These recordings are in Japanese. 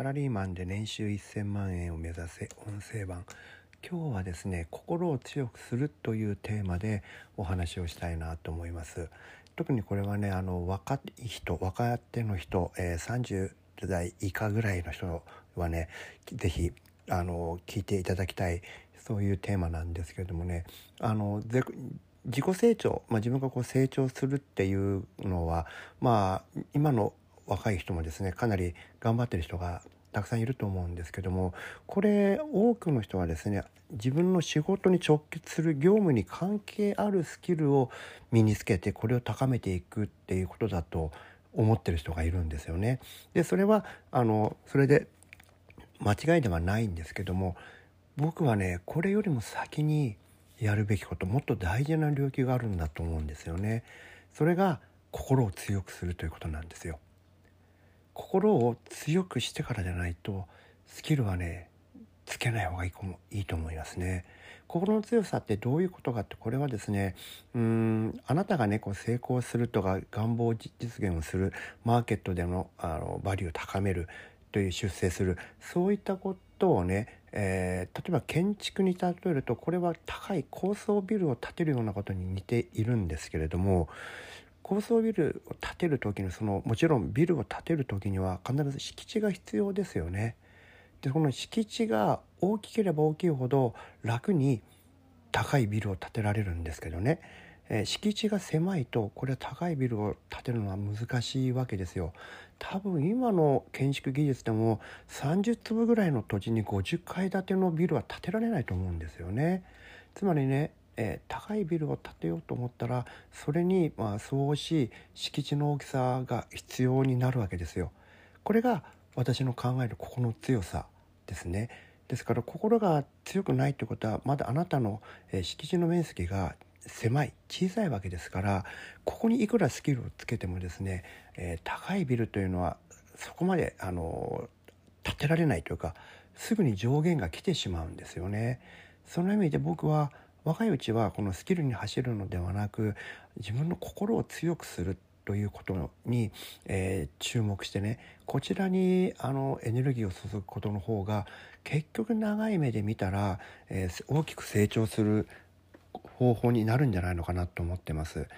サラリーマンで年収1000万円を目指せ音声版。今日はですね心を強くするというテーマでお話をしたいなと思います。特にこれはねあの若い人若手の人、えー、30代以下ぐらいの人はね是非あの聞いていただきたいそういうテーマなんですけれどもね。あの自己成長、まあ、自分がこう成長するっていうのはまあ今の若い人もですねかなり頑張ってる人がたくさんいると思うんですけどもこれ多くの人はですね自分の仕事に直結する業務に関係あるスキルを身につけてこれを高めていくっていうことだと思ってる人がいるんですよね。でそれはあのそれで間違いではないんですけども僕はねこれよりも先にやるべきこともっと大事な領域があるんだと思うんですよね。それが心を強くするということなんですよ。心を強くしてからじゃないとスキルはねつけない方がいいいいと思いますね。心の強さってどういうことかってこれはですねうんあなたがねこう成功するとか願望実現をするマーケットでのあのバリューを高めるという出世するそういったことをね、えー、例えば建築に例えるとこれは高い高層ビルを建てるようなことに似ているんですけれども高層ビルを建てる時のそのもちろんビルを建てる時には必ず敷地が必要ですよね。でこの敷地が大きければ大きいほど楽に高いビルを建てられるんですけどね、えー、敷地が狭いとこれは高いビルを建てるのは難しいわけですよ。多分今の建築技術でも30坪ぐらいの土地に50階建てのビルは建てられないと思うんですよね。つまりねえー、高いビルを建てようと思ったらそれにまあ相応しい敷地の大きさが必要になるわけですよ。これが私の考える心の強さですね。ですから心が強くないということはまだあなたの、えー、敷地の面積が狭い小さいわけですからここにいくらスキルをつけてもですね、えー、高いビルというのはそこまであの建てられないというかすぐに上限が来てしまうんですよね。その意味で僕は若いうちはこのスキルに走るのではなく自分の心を強くするということに、えー、注目してねこちらにあのエネルギーを注ぐことの方が結局長い目で見たら、えー、大きく成長する方法になるんじゃないのかなと思ってます。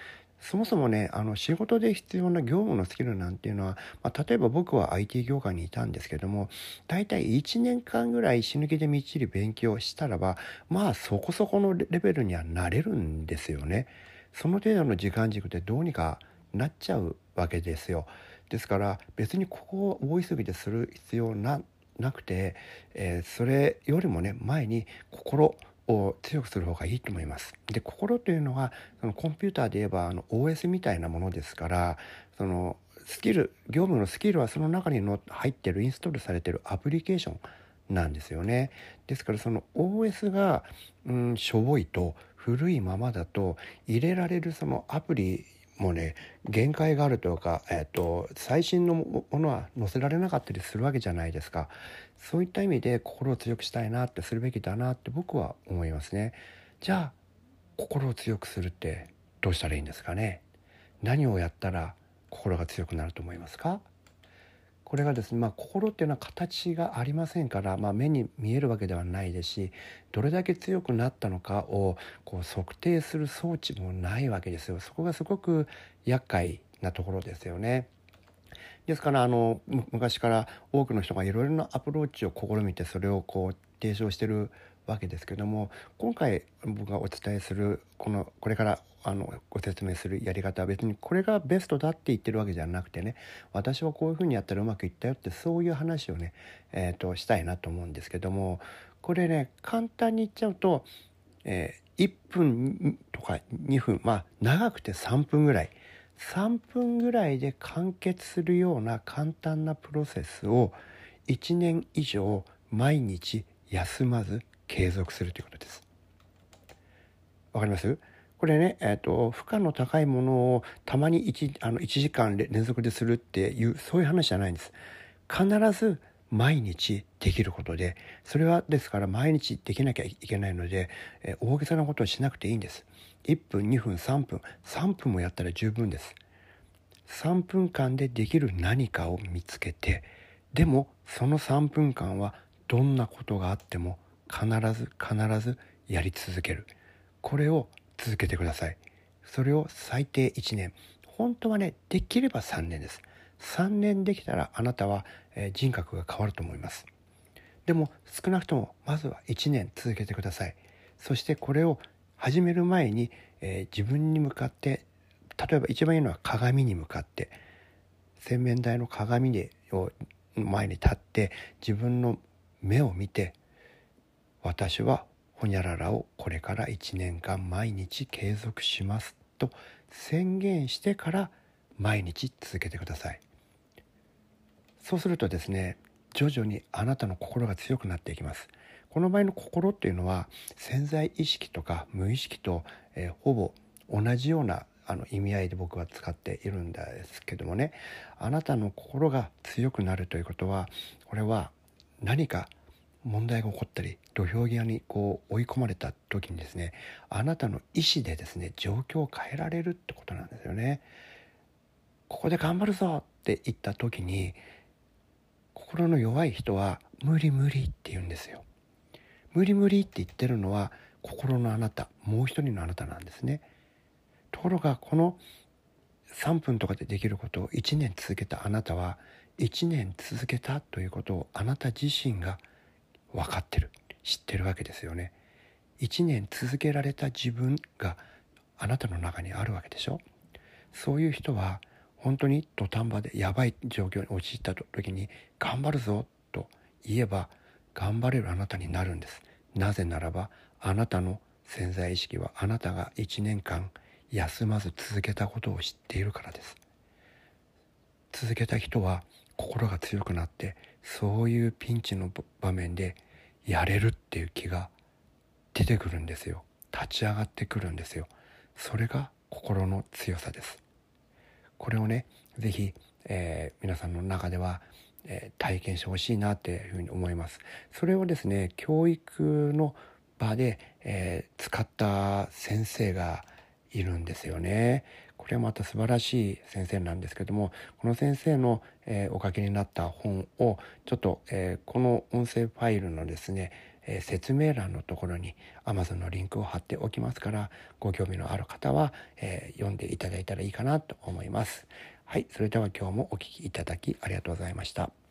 そもそもねあの仕事で必要な業務のスキルなんていうのは、まあ、例えば僕は IT 業界にいたんですけども大体1年間ぐらい死ぬ気でみっちり勉強したらばまあそこそこのレベルにはなれるんですよね。その程度の時間軸でどうにかなっちゃうわけですよ。ですから別にここを大急ぎでする必要ななくて、えー、それよりもね前に心を強くする方がいいと思います。で心というのはそのコンピューターで言えばあの OS みたいなものですからそのスキル業務のスキルはその中にの入ってるインストールされてるアプリケーションなんですよね。ですからその OS が、うん、しょぼいと古いままだと入れられるそのアプリもうね限界があるというか、えーと、最新のものは載せられなかったりするわけじゃないですか。そういった意味で心を強くしたいなってするべきだなって僕は思いますね。じゃあ心を強くするってどうしたらいいんですかね。何をやったら心が強くなると思いますか？これがですね、まあ、心っていうのは形がありませんから、まあ、目に見えるわけではないですしどれだけ強くなったのかをこう測定する装置もないわけですよそこがすごく厄介なところですよね。ですからあの昔から多くの人がいろいろなアプローチを試みてそれをこう提唱してるわけですけども今回僕がお伝えするこのこれからあのご説明するやり方は別にこれがベストだって言ってるわけじゃなくてね私はこういうふうにやったらうまくいったよってそういう話をね、えーと、したいなと思うんですけどもこれね簡単に言っちゃうと、えー、1分とか2分まあ長くて3分ぐらい3分ぐらいで完結するような簡単なプロセスを1年以上毎日休まず継続するということです。わかります？これね、えーと、負荷の高いものをたまに 1, あの1時間連続でするっていうそういう話じゃないんです。必ず毎日できることでそれはですから毎日できなきゃいけないので、えー、大げさなことをしなくていいんです。1分2分3分3分もやったら十分です。3分間でできる何かを見つけてでもその3分間はどんなことがあっても必ず必ずやり続ける。これを続けてください。それを最低1年。本当はねできれば3年です。3年できたらあなたは、え、人格が変わると思います。でも少なくともまずは1年続けてください。そしてこれを始める前に、えー、自分に向かって例えば一番いいのは鏡に向かって洗面台の鏡でを前に立って自分の目を見て私はほにゃららをこれから1年間毎日継続しますと宣言してから毎日続けてください。そうするとですね徐々にあなたの心が強くなっていきます。この場合の心っていうのは潜在意識とか無意識と、えー、ほぼ同じようなあの意味合いで僕は使っているんですけどもね。あなたの心が強くなるということはこれは何か問題が起こったり土俵際にこう追い込まれた時にですねあなたの意思でですね状況を変えられるってことなんですよね。ここで頑張るぞって言った時に心の弱い人は無理無理って言うんですよ。無理無理って言ってるのは心のあなたもう一人のあなたなんですね。ところがこの3分とかでできることを1年続けたあなたは1年続けたということをあなた自身が分かってる知ってるわけですよね。1年続けられた自分があなたの中にあるわけでしょそういう人は本当に土壇場でやばい状況に陥った時に頑張るぞと言えば頑張れるあなたになるんです。なぜならばあなたの潜在意識はあなたが1年間休まず続けたことを知っているからです。続けた人は心が強くなってそういうピンチの場面でやれるっていう気が出てくるんですよ。立ち上がってくるんですよ。それが心の強さです。これをね是非、えー、皆さんの中では、えー、体験してほしいなっていうふうに思います。それをですね教育の場で、えー、使った先生がいるんですよね。これはまた素晴らしい先生なんですけどもこの先生の、えー、お書きになった本をちょっと、えー、この音声ファイルのですね、えー、説明欄のところに Amazon のリンクを貼っておきますからご興味のある方は、え読んでいただいたらいいかなと思います。はい、それでは今日もお聴きいただきありがとうございました。